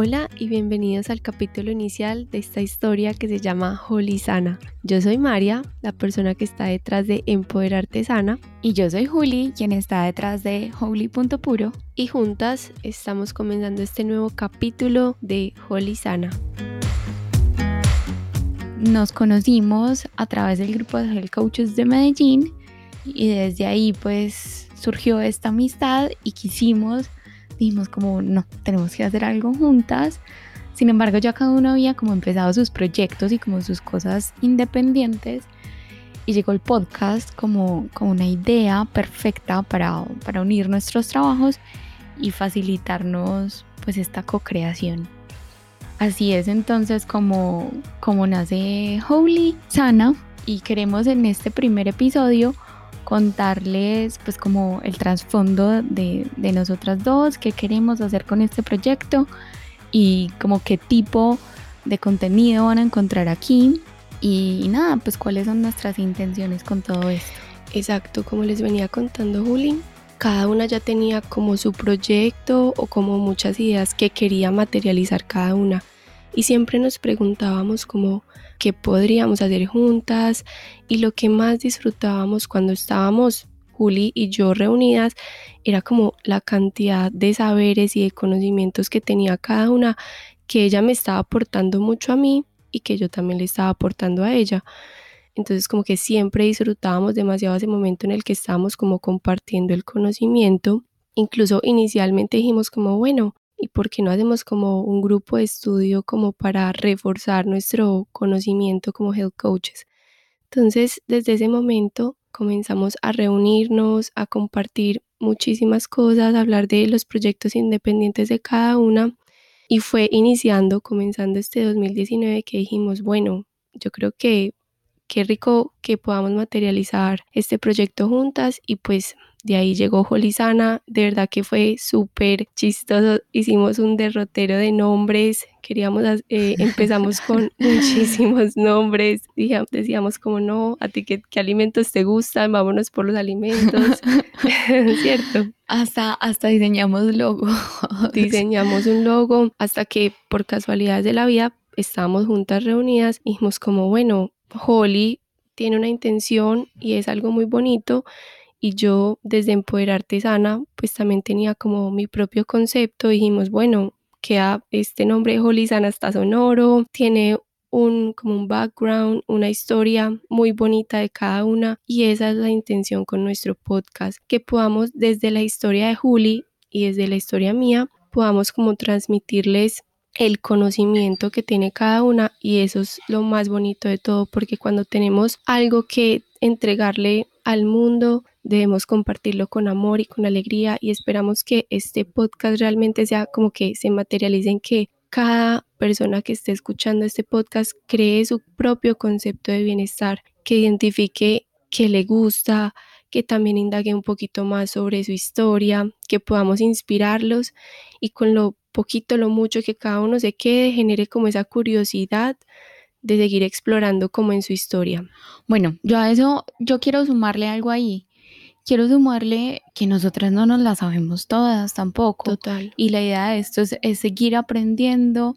Hola y bienvenidos al capítulo inicial de esta historia que se llama Holy Sana. Yo soy María, la persona que está detrás de Empoderarte Sana. Y yo soy Juli, quien está detrás de Holy.puro. Y juntas estamos comenzando este nuevo capítulo de Holy Sana. Nos conocimos a través del grupo de Health Coaches de Medellín y desde ahí pues surgió esta amistad y quisimos dijimos como, no, tenemos que hacer algo juntas. Sin embargo, ya cada uno había como empezado sus proyectos y como sus cosas independientes. Y llegó el podcast como, como una idea perfecta para, para unir nuestros trabajos y facilitarnos pues esta co-creación. Así es entonces como, como nace Holy Sana y queremos en este primer episodio contarles pues como el trasfondo de, de nosotras dos, qué queremos hacer con este proyecto y como qué tipo de contenido van a encontrar aquí y, nada, pues cuáles son nuestras intenciones con todo esto. Exacto, como les venía contando Juli, cada una ya tenía como su proyecto o como muchas ideas que quería materializar cada una y siempre nos preguntábamos como qué podríamos hacer juntas y lo que más disfrutábamos cuando estábamos Juli y yo reunidas era como la cantidad de saberes y de conocimientos que tenía cada una que ella me estaba aportando mucho a mí y que yo también le estaba aportando a ella. Entonces como que siempre disfrutábamos demasiado ese momento en el que estábamos como compartiendo el conocimiento. Incluso inicialmente dijimos como, bueno, y por qué no hacemos como un grupo de estudio como para reforzar nuestro conocimiento como health coaches. Entonces, desde ese momento comenzamos a reunirnos, a compartir muchísimas cosas, a hablar de los proyectos independientes de cada una y fue iniciando, comenzando este 2019 que dijimos, bueno, yo creo que qué rico que podamos materializar este proyecto juntas y pues de ahí llegó Jolizana, de verdad que fue súper chistoso. Hicimos un derrotero de nombres, queríamos, eh, empezamos con muchísimos nombres. Decíamos como no, a ti qué, alimentos te gustan, vámonos por los alimentos, ¿cierto? Hasta, hasta diseñamos logo. diseñamos un logo hasta que por casualidades de la vida estábamos juntas reunidas y dijimos como bueno, Holly tiene una intención y es algo muy bonito y yo desde Empoderarte Sana pues también tenía como mi propio concepto, dijimos bueno, queda este nombre de Holy Sana está sonoro, tiene un como un background, una historia muy bonita de cada una y esa es la intención con nuestro podcast, que podamos desde la historia de Juli y desde la historia mía podamos como transmitirles el conocimiento que tiene cada una y eso es lo más bonito de todo porque cuando tenemos algo que entregarle al mundo debemos compartirlo con amor y con alegría y esperamos que este podcast realmente sea como que se materialice en que cada persona que esté escuchando este podcast cree su propio concepto de bienestar, que identifique que le gusta, que también indague un poquito más sobre su historia, que podamos inspirarlos y con lo poquito, lo mucho que cada uno se quede, genere como esa curiosidad de seguir explorando como en su historia. Bueno, yo a eso, yo quiero sumarle algo ahí quiero sumarle que nosotras no nos la sabemos todas tampoco. Total. Y la idea de esto es, seguir aprendiendo.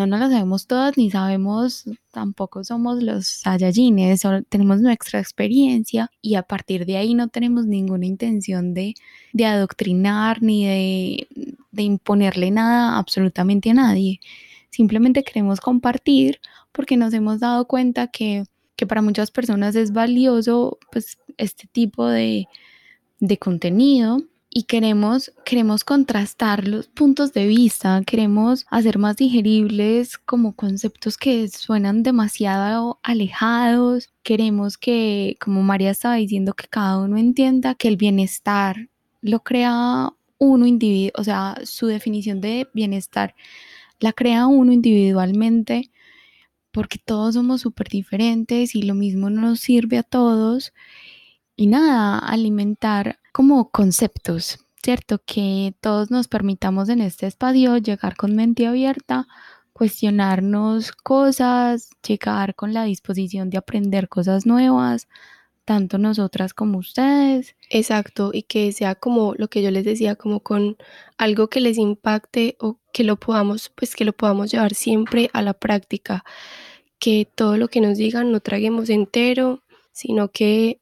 No nos la sabemos todas ni sabemos, tampoco somos los Saiyajines, tenemos nuestra experiencia y a partir de ahí no tenemos ninguna intención de, de adoctrinar ni de, de imponerle nada absolutamente a nadie. Simplemente queremos compartir porque nos hemos dado cuenta que, que para muchas personas es valioso pues este tipo de, de contenido y queremos, queremos contrastar los puntos de vista, queremos hacer más digeribles como conceptos que suenan demasiado alejados, queremos que, como María estaba diciendo, que cada uno entienda que el bienestar lo crea uno individuo, o sea, su definición de bienestar la crea uno individualmente porque todos somos súper diferentes y lo mismo no nos sirve a todos. Y nada, alimentar como conceptos, ¿cierto? Que todos nos permitamos en este espacio llegar con mente abierta, cuestionarnos cosas, llegar con la disposición de aprender cosas nuevas, tanto nosotras como ustedes. Exacto, y que sea como lo que yo les decía, como con algo que les impacte o que lo podamos, pues que lo podamos llevar siempre a la práctica, que todo lo que nos digan no traguemos entero, sino que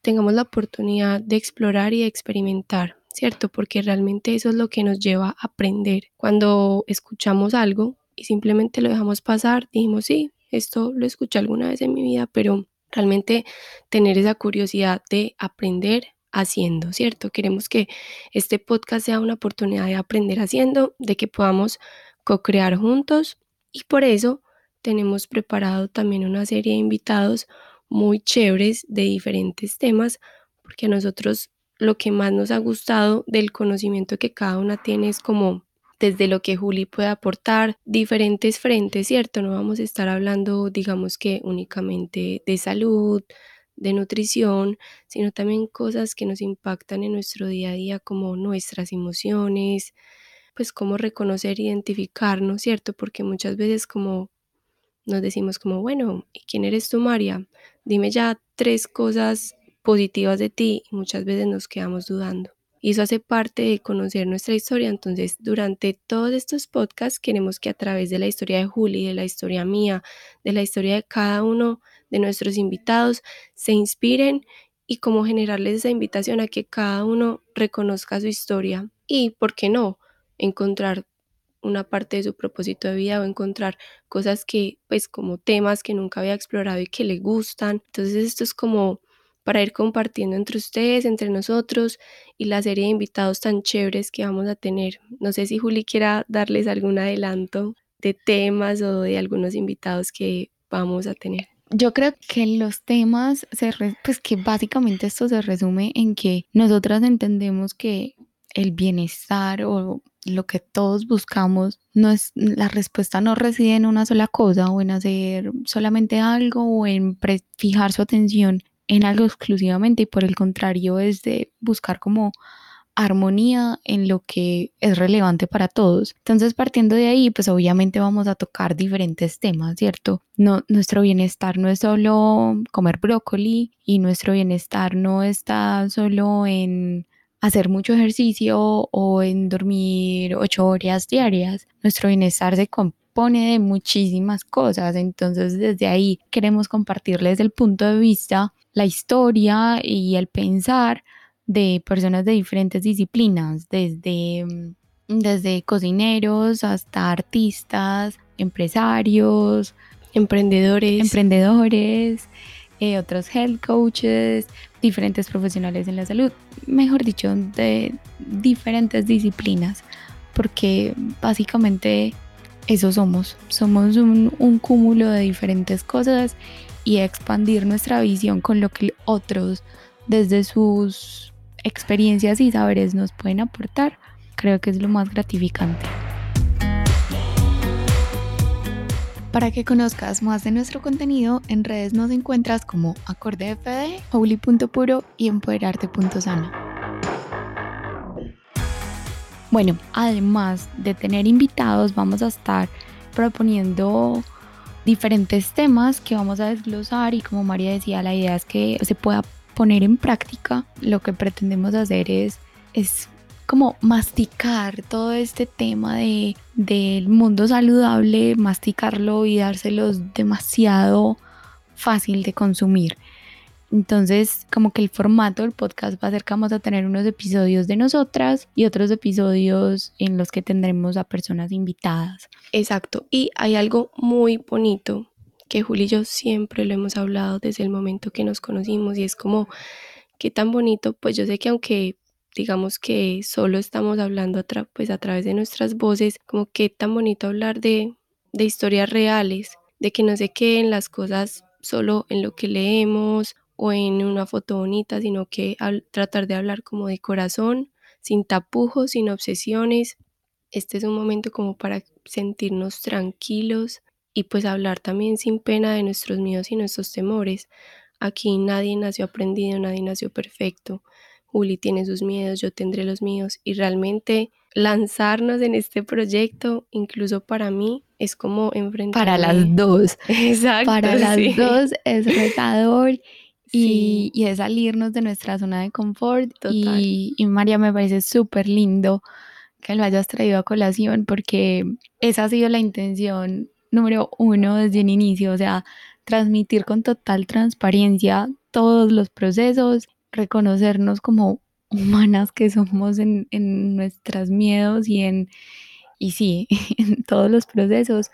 tengamos la oportunidad de explorar y experimentar, ¿cierto? Porque realmente eso es lo que nos lleva a aprender. Cuando escuchamos algo y simplemente lo dejamos pasar, dijimos, sí, esto lo escuché alguna vez en mi vida, pero realmente tener esa curiosidad de aprender haciendo, ¿cierto? Queremos que este podcast sea una oportunidad de aprender haciendo, de que podamos co-crear juntos y por eso tenemos preparado también una serie de invitados muy chéveres de diferentes temas, porque a nosotros lo que más nos ha gustado del conocimiento que cada una tiene es como desde lo que Juli puede aportar, diferentes frentes, ¿cierto? No vamos a estar hablando, digamos que únicamente de salud, de nutrición, sino también cosas que nos impactan en nuestro día a día como nuestras emociones, pues cómo reconocer, identificarnos, ¿cierto? Porque muchas veces como nos decimos como, bueno, ¿y quién eres tú, María? Dime ya tres cosas positivas de ti muchas veces nos quedamos dudando y eso hace parte de conocer nuestra historia. Entonces, durante todos estos podcasts queremos que a través de la historia de Juli, de la historia mía, de la historia de cada uno de nuestros invitados, se inspiren y cómo generarles esa invitación a que cada uno reconozca su historia y, ¿por qué no?, encontrar una parte de su propósito de vida o encontrar cosas que, pues, como temas que nunca había explorado y que le gustan. Entonces, esto es como para ir compartiendo entre ustedes, entre nosotros y la serie de invitados tan chéveres que vamos a tener. No sé si Juli quiera darles algún adelanto de temas o de algunos invitados que vamos a tener. Yo creo que los temas, se pues que básicamente esto se resume en que nosotras entendemos que el bienestar o lo que todos buscamos, no es, la respuesta no reside en una sola cosa o en hacer solamente algo o en fijar su atención en algo exclusivamente y por el contrario es de buscar como armonía en lo que es relevante para todos. Entonces, partiendo de ahí, pues obviamente vamos a tocar diferentes temas, ¿cierto? No, nuestro bienestar no es solo comer brócoli y nuestro bienestar no está solo en hacer mucho ejercicio o en dormir ocho horas diarias. Nuestro bienestar se, pone de muchísimas cosas. Entonces, desde ahí queremos compartirles el punto de vista, la historia y el pensar de personas de diferentes disciplinas, desde, mm, desde cocineros hasta artistas, empresarios, emprendedores, emprendedores, eh, otros health coaches, diferentes profesionales en la salud, mejor dicho, de diferentes disciplinas, porque básicamente eso somos. Somos un, cúmulo de diferentes cosas y expandir nuestra visión con lo que otros desde sus experiencias y saberes nos pueden aportar, creo que es lo más gratificante. Para que conozcas más de nuestro contenido, en redes nos encuentras como acordefd, holy.puro y empoderarte.sana. Bueno, además de tener invitados, vamos a estar proponiendo diferentes temas que vamos a desglosar y como María decía, la idea es que se pueda poner en práctica. Lo que pretendemos hacer es, es como masticar todo este tema de, del mundo saludable, masticarlo y dárselos demasiado fácil de consumir. Entonces, como que el formato del podcast va a ser que vamos a tener unos episodios de nosotras y otros episodios en los que tendremos a personas invitadas. Exacto. Y hay algo muy bonito que Juli y yo siempre lo hemos hablado desde el momento que nos conocimos y es como, qué tan bonito, pues yo sé que aunque digamos que solo estamos hablando a, pues a través de nuestras voces, como qué tan bonito hablar de, de historias reales, de que no se queden las cosas solo en lo que leemos o en una foto bonita, sino que tratar de hablar como de corazón, sin tapujos, sin obsesiones. Este es un momento como para sentirnos tranquilos y pues hablar también sin pena de nuestros miedos y nuestros temores. Aquí nadie nació aprendido, nadie nació perfecto. Juli tiene sus miedos, yo tendré los míos y realmente lanzarnos en este proyecto, incluso para mí, es como enfrentar. Para las dos. Exacto. Para las dos es retador y, y, es salirnos de nuestra zona de confort. Y, y, María, me parece súper lindo que lo hayas traído a colación porque esa ha sido la intención número uno desde el inicio, o sea, transmitir con total transparencia todos los procesos, reconocernos como humanas que somos en, en nuestros miedos y en, y sí, en todos los procesos,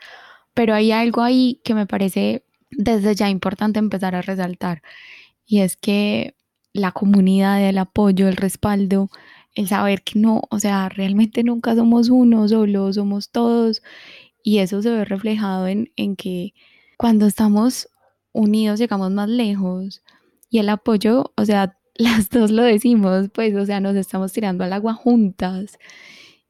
pero hay algo ahí que me parece desde ya importante empezar a resaltar y es que la comunidad, el apoyo, el respaldo, el saber que no, o sea, realmente nunca somos uno solo, somos todos y eso se ve reflejado en, en que cuando estamos unidos llegamos más lejos y el apoyo, o sea, las dos lo decimos, pues, o sea, nos estamos tirando al agua juntas,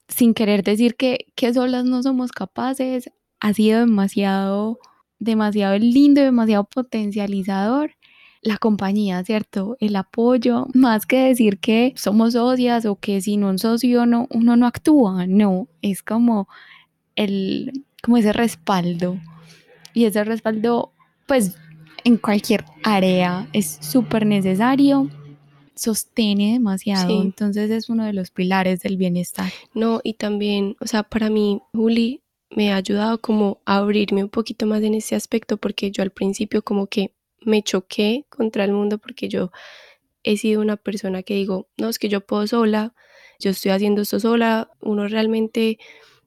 sin querer decir que, que solas no somos capaces, ha sido demasiado, demasiado lindo, demasiado potencializador la compañía, ¿cierto? El apoyo, más que decir que somos socias o que si no un socio no, uno no actúa, no, es como el, como ese respaldo. Y ese respaldo, pues, en cualquier área es súper necesario, sostiene demasiado, entonces es uno de los pilares del bienestar. No, y también, o sea, para mí, Juli me ha ayudado como a abrirme un poquito más en ese aspecto porque yo al principio como que me choqué contra el mundo porque yo he sido una persona que digo, no, es que yo puedo sola, yo estoy haciendo esto sola, uno realmente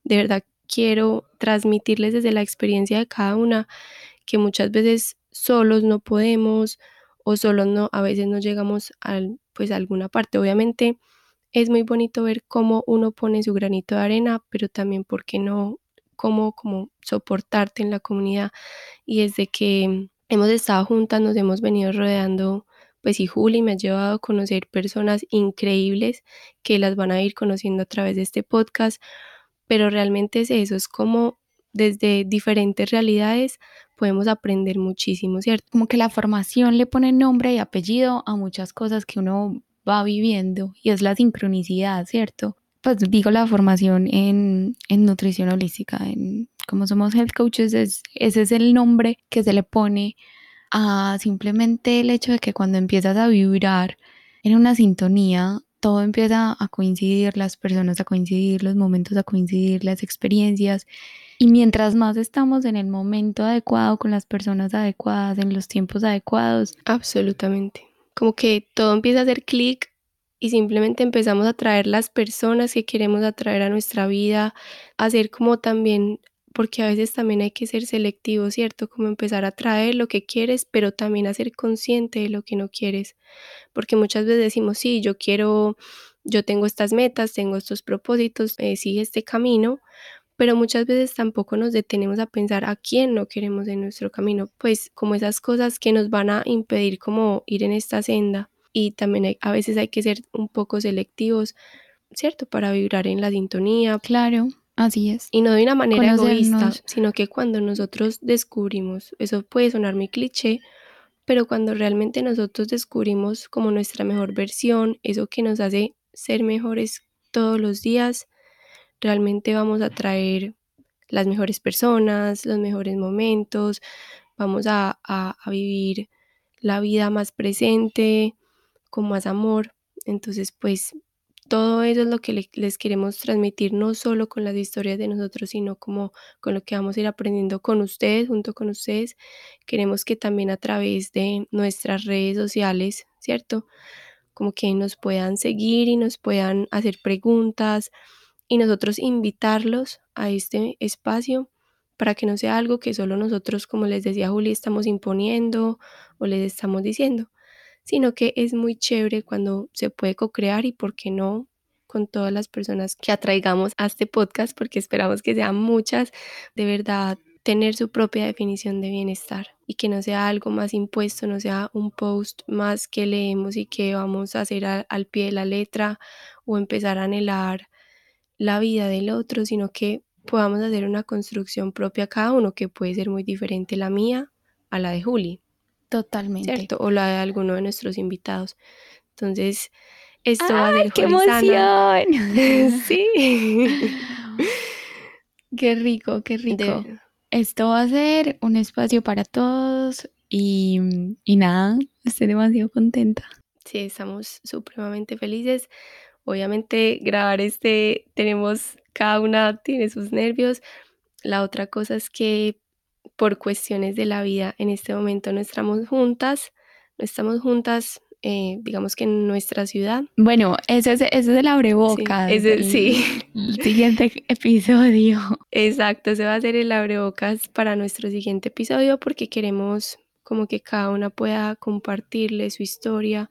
de verdad quiero transmitirles desde la experiencia de cada una que muchas veces solos no podemos o solos no, a veces no llegamos a pues a alguna parte. Obviamente es muy bonito ver cómo uno pone su granito de arena, pero también porque no, cómo como soportarte en la comunidad y desde que hemos estado juntas, nos hemos venido rodeando, pues y Juli me ha llevado a conocer personas increíbles que las van a ir conociendo a través de este podcast, pero realmente es eso, es como desde diferentes realidades podemos aprender muchísimo, ¿cierto? Como que la formación le pone nombre y apellido a muchas cosas que uno va viviendo y es la sincronicidad, ¿cierto? Pues digo la formación en, en nutrición holística, en como somos health coaches, es, ese es el nombre que se le pone a simplemente el hecho de que cuando empiezas a vibrar en una sintonía, todo empieza a coincidir, las personas a coincidir, los momentos a coincidir, las experiencias. Y mientras más estamos en el momento adecuado, con las personas adecuadas, en los tiempos adecuados. Absolutamente. Como que todo empieza a hacer clic y simplemente empezamos a traer las personas que queremos atraer a nuestra vida, a ser como también porque a veces también hay que ser selectivo, ¿cierto? Como empezar a traer lo que quieres, pero también a ser consciente de lo que no quieres, porque muchas veces decimos, sí, yo quiero, yo tengo estas metas, tengo estos propósitos, eh, sigue este camino, pero muchas veces tampoco nos detenemos a pensar a quién no queremos en nuestro camino, pues como esas cosas que nos van a impedir como ir en esta senda y también a veces hay que ser un poco selectivos, ¿cierto? Para vibrar en la sintonía. Claro. Así es. Y no de una manera egoísta, sino que cuando nosotros descubrimos, eso puede sonar muy cliché, pero cuando realmente nosotros descubrimos como nuestra mejor versión, eso que nos hace ser mejores todos los días, realmente vamos a traer las mejores personas, los mejores momentos, vamos a, a, vivir la vida más presente, con más amor. Entonces, pues todo eso es lo que les queremos transmitir, no solo con las historias de nosotros, sino como con lo que vamos a ir aprendiendo con ustedes, junto con ustedes. Queremos que también a través de nuestras redes sociales, ¿cierto? Como que nos puedan seguir y nos puedan hacer preguntas y nosotros invitarlos a este espacio para que no sea algo que solo nosotros, como les decía Juli, estamos imponiendo o les estamos diciendo, sino que es muy chévere cuando se puede co-crear y por qué no con todas las personas que atraigamos a este podcast, porque esperamos que sean muchas, de verdad tener su propia definición de bienestar y que no sea algo más impuesto, no sea un post más que leemos y que vamos a hacer al pie de la letra o empezar a anhelar la vida del otro, sino que podamos hacer una construcción propia cada uno que puede ser muy diferente la mía a la de Juli. Totalmente. ¿Cierto? O la de alguno de nuestros invitados. Entonces, esto va a ser qué emoción! sí. qué rico, qué rico. Esto va a ser un espacio para todos y, y nada, estoy demasiado contenta. Sí, estamos supremamente felices. Obviamente grabar este, tenemos, cada una tiene sus nervios. La otra cosa es que por cuestiones de la vida en este momento no estamos juntas, no estamos juntas, eh, digamos que en nuestra ciudad. Bueno, ese es, ese es el abreboca. Sí, sí. El siguiente episodio. Exacto, ese va a ser el abrebocas para nuestro siguiente episodio porque queremos como que cada una pueda compartirle su historia,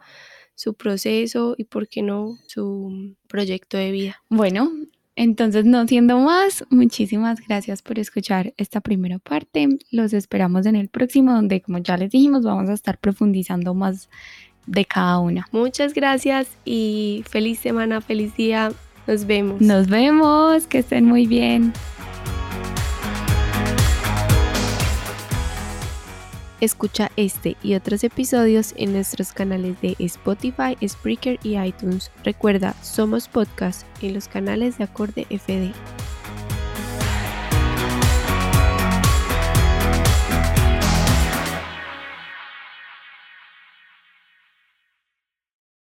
su proceso y, por qué no, su proyecto de vida. Bueno, entonces, no siendo más, muchísimas gracias por escuchar esta primera parte. Los esperamos en el próximo, donde, como ya les dijimos, vamos a estar profundizando más de cada una. Muchas gracias y feliz semana, feliz día. Nos vemos. Nos vemos, que estén muy bien. Escucha este y otros episodios en nuestros canales de Spotify, Spreaker y iTunes. Recuerda, somos podcast en los canales de Acorde FD.